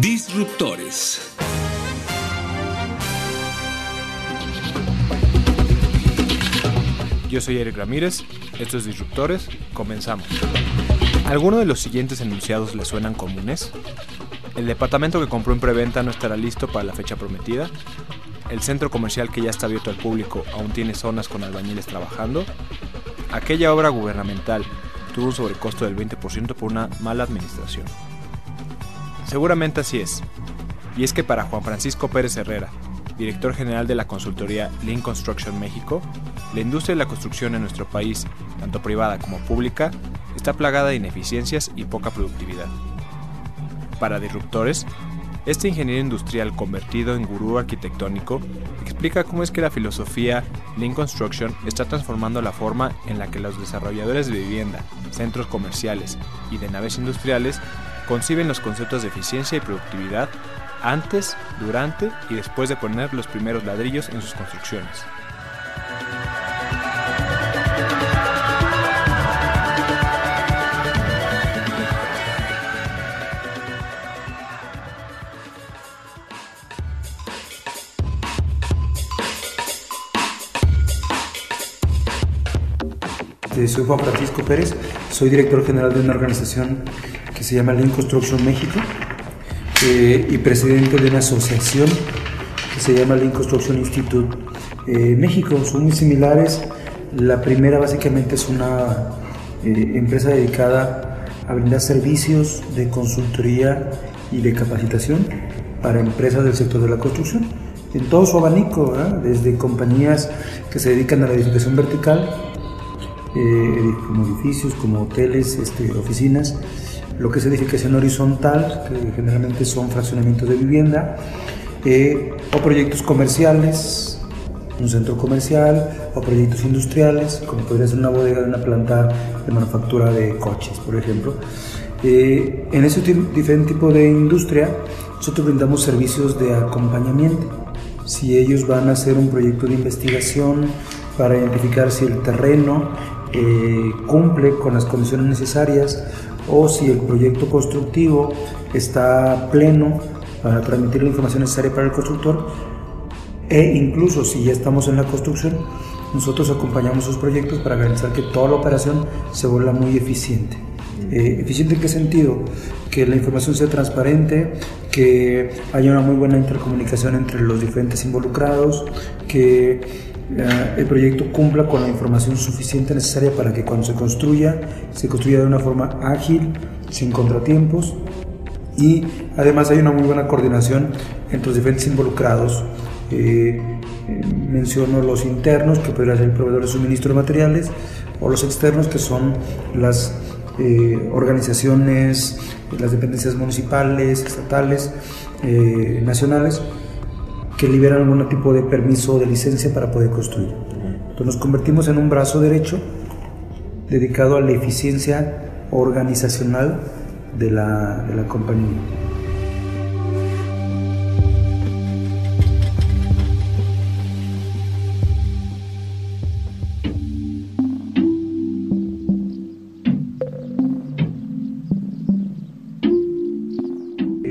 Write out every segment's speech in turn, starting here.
Disruptores. Yo soy Eric Ramírez, esto es Disruptores, comenzamos. ¿Alguno de los siguientes enunciados le suenan comunes? El departamento que compró en preventa no estará listo para la fecha prometida. El centro comercial que ya está abierto al público aún tiene zonas con albañiles trabajando. Aquella obra gubernamental tuvo un sobrecosto del 20% por una mala administración. Seguramente así es. Y es que para Juan Francisco Pérez Herrera, director general de la consultoría Lean Construction México, la industria de la construcción en nuestro país, tanto privada como pública, está plagada de ineficiencias y poca productividad. Para disruptores, este ingeniero industrial convertido en gurú arquitectónico explica cómo es que la filosofía Lean Construction está transformando la forma en la que los desarrolladores de vivienda, centros comerciales y de naves industriales conciben los conceptos de eficiencia y productividad antes, durante y después de poner los primeros ladrillos en sus construcciones. Soy Juan Francisco Pérez, soy director general de una organización que se llama Lean Construction México eh, y presidente de una asociación que se llama Lean Construction Institute eh, México. Son muy similares. La primera básicamente es una eh, empresa dedicada a brindar servicios de consultoría y de capacitación para empresas del sector de la construcción en todo su abanico, desde compañías que se dedican a la edificación vertical como edificios, como hoteles, este, oficinas, lo que es edificación horizontal, que generalmente son fraccionamientos de vivienda, eh, o proyectos comerciales, un centro comercial, o proyectos industriales, como podría ser una bodega de una planta de manufactura de coches, por ejemplo. Eh, en ese diferente tipo de industria, nosotros brindamos servicios de acompañamiento. Si ellos van a hacer un proyecto de investigación para identificar si el terreno eh, cumple con las condiciones necesarias o si el proyecto constructivo está pleno para transmitir la información necesaria para el constructor e incluso si ya estamos en la construcción, nosotros acompañamos esos proyectos para garantizar que toda la operación se vuelva muy eficiente. Eh, ¿Eficiente en qué sentido? Que la información sea transparente, que haya una muy buena intercomunicación entre los diferentes involucrados, que el proyecto cumpla con la información suficiente necesaria para que cuando se construya, se construya de una forma ágil, sin contratiempos y además hay una muy buena coordinación entre los diferentes involucrados. Eh, eh, menciono los internos, que podrían ser el proveedor de suministro de materiales, o los externos, que son las eh, organizaciones, las dependencias municipales, estatales, nacionales, que liberan algún tipo de permiso o de licencia para poder construir. Entonces nos convertimos en un brazo derecho dedicado a la eficiencia organizacional de la compañía.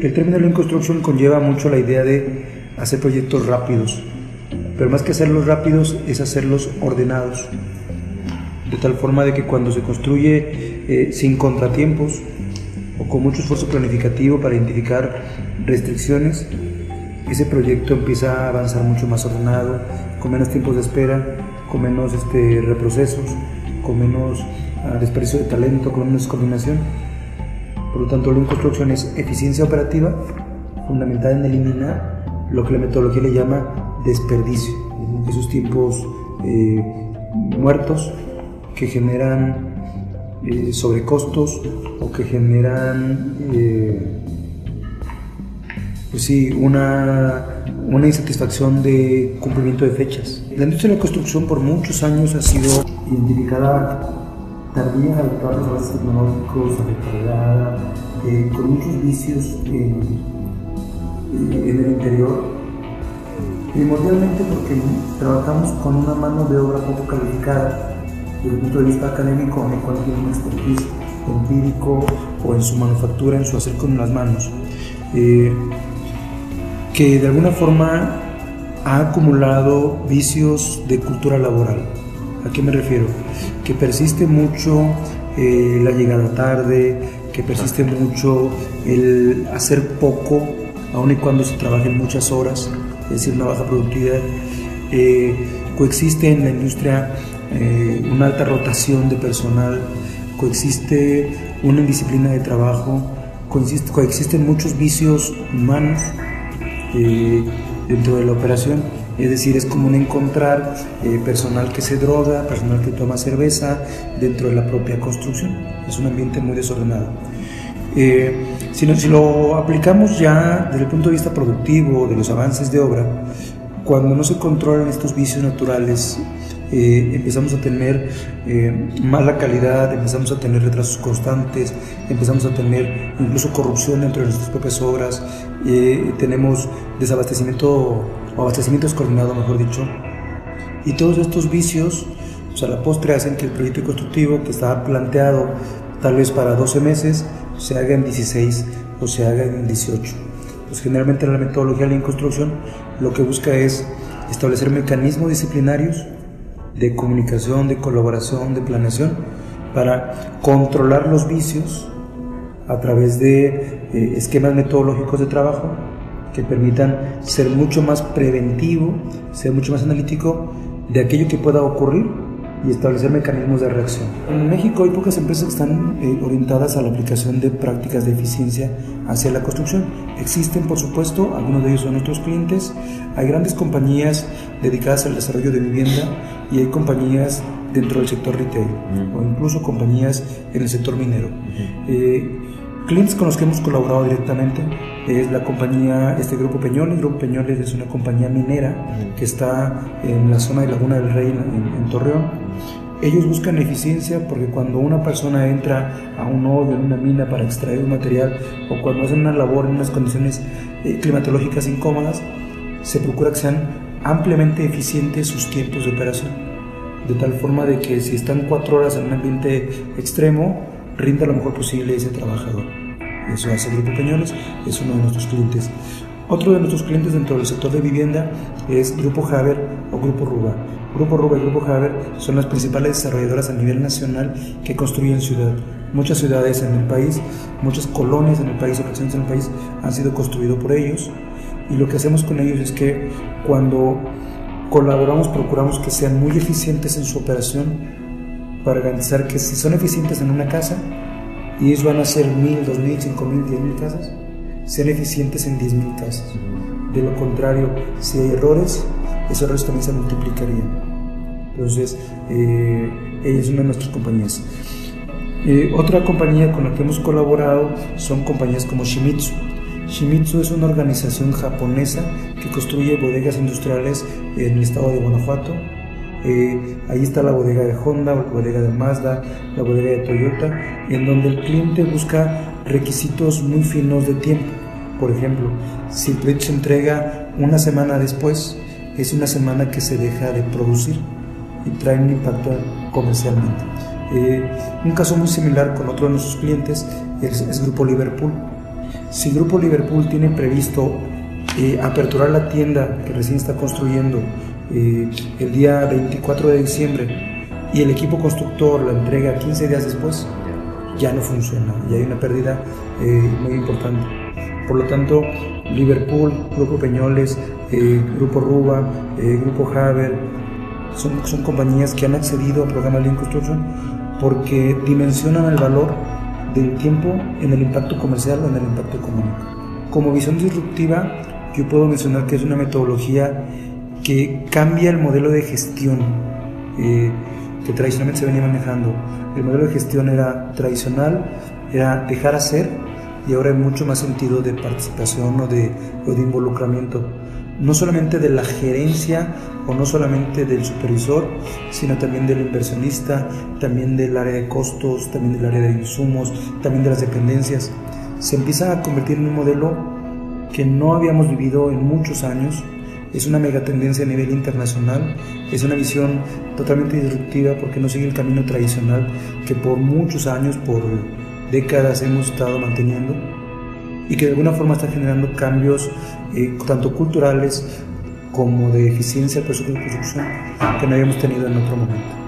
El término de construction conlleva mucho la idea de hacer proyectos rápidos, pero más que hacerlos rápidos es hacerlos ordenados, de tal forma de que cuando se construye eh, sin contratiempos o con mucho esfuerzo planificativo para identificar restricciones, ese proyecto empieza a avanzar mucho más ordenado, con menos tiempos de espera, con menos este, reprocesos, con menos uh, desperdicio de talento, con menos coordinación. Por lo tanto, la construcción es eficiencia operativa fundamentada en eliminar lo que la metodología le llama desperdicio, esos tiempos eh, muertos que generan eh, sobrecostos o que generan eh, pues sí, una, una insatisfacción de cumplimiento de fechas. La industria de la construcción por muchos años ha sido identificada en adoptar los avances tecnológicos, retardada, eh, con muchos vicios en, en el interior, primordialmente porque trabajamos con una mano de obra poco calificada desde el punto de vista académico, en el cual tiene un expertise empírico o en su manufactura, en su hacer con las manos, eh, que de alguna forma ha acumulado vicios de cultura laboral. ¿A qué me refiero? Que persiste mucho eh, la llegada tarde, que persiste mucho el hacer poco, aun y cuando se trabajen muchas horas, es decir, una baja productividad. Eh, coexiste en la industria eh, una alta rotación de personal, coexiste una indisciplina de trabajo, coexiste, coexisten muchos vicios humanos eh, dentro de la operación. Es decir, es común encontrar eh, personal que se droga, personal que toma cerveza dentro de la propia construcción. Es un ambiente muy desordenado. si, si lo aplicamos ya desde el punto de vista productivo, de los avances de obra, cuando no se controlan estos vicios naturales, eh, empezamos a tener eh, mala calidad, empezamos a tener retrasos constantes, empezamos a tener incluso corrupción dentro de nuestras propias obras, eh, tenemos desabastecimiento o abastecimiento descoordinado, mejor dicho, y todos estos vicios, o sea, la postre hacen que el proyecto constructivo que estaba planteado tal vez para 12 meses, se haga en 16 o se haga en 18. Pues generalmente la metodología de la construcción lo que busca es establecer mecanismos disciplinarios de comunicación, de colaboración, de planeación, para controlar los vicios a través de eh, esquemas metodológicos de trabajo que permitan ser mucho más preventivo, ser mucho más analítico de aquello que pueda ocurrir y establecer mecanismos de reacción. En México hay pocas empresas que están eh, orientadas a la aplicación de prácticas de eficiencia hacia la construcción. Existen, por supuesto, algunos de ellos son nuestros clientes. Hay grandes compañías dedicadas al desarrollo de vivienda y hay compañías dentro del sector retail o incluso compañías en el sector minero. Eh, clientes con los que hemos colaborado directamente es la compañía, este Grupo Peñoles. Grupo Peñoles es una compañía minera que está en la zona de Laguna del Rey, en, Torreón. Ellos buscan eficiencia porque cuando una persona entra a un hoyo, en una mina para extraer un material o cuando hacen una labor en unas condiciones eh, climatológicas incómodas, se procura que sean ampliamente eficientes sus tiempos de operación, de tal forma de que si están cuatro horas en un ambiente extremo, rinda lo mejor posible ese trabajador. Eso hace Grupo Peñoles, es uno de nuestros clientes. Otro de nuestros clientes dentro del sector de vivienda es Grupo Haber o Grupo Ruba. Grupo Ruba y Grupo Haber son las principales desarrolladoras a nivel nacional que construyen ciudad. Muchas ciudades en el país, muchas colonias en el país, ocasiones en el país han sido construidas por ellos y lo que hacemos con ellos es que cuando colaboramos procuramos que sean muy eficientes en su operación para garantizar que si son eficientes en una casa y ellos van a hacer mil, dos mil, cinco mil, diez mil casas, sean eficientes en diez mil casas. De lo contrario, si hay errores, esos errores también se multiplicarían. Entonces, eh, ella es una de nuestras compañías. Eh, otra compañía con la que hemos colaborado son compañías como Shimizu. Shimizu es una organización japonesa que construye bodegas industriales en el estado de Guanajuato. Eh, ahí está la bodega de Honda, la bodega de Mazda, la bodega de Toyota, en donde el cliente busca requisitos muy finos de tiempo. Por ejemplo, si el entrega una semana después, es una semana que se deja de producir y trae un impacto comercialmente. Eh, un caso muy similar con otro de nuestros clientes es, Grupo Liverpool. Si Grupo Liverpool tiene previsto eh, aperturar la tienda que recién está construyendo eh, el día 24 de diciembre y el equipo constructor la entrega 15 días después, ya no funciona y hay una pérdida eh, muy importante. Por lo tanto, Liverpool, Grupo Peñoles, Grupo Ruba, Grupo Haber, son, son compañías que han accedido al programa Lean Construction porque dimensionan el valor del tiempo en el impacto comercial o en el impacto económico. Como visión disruptiva, yo puedo mencionar que es una metodología que cambia el modelo de gestión, eh, que tradicionalmente se venía manejando. El modelo de gestión era tradicional, era dejar hacer y ahora hay mucho más sentido de participación o de, o de involucramiento no solamente de la gerencia o no solamente del supervisor, sino también del inversionista, también del área de costos, también del área de insumos, también de las dependencias. Se empieza a convertir en un modelo que no habíamos vivido en muchos años. Es una mega tendencia a nivel internacional, es una visión totalmente disruptiva porque no sigue el camino tradicional que por muchos años, por décadas hemos estado manteniendo y que de alguna forma está generando cambios eh, tanto culturales como de eficiencia del proceso de construcción que no habíamos tenido en otro momento.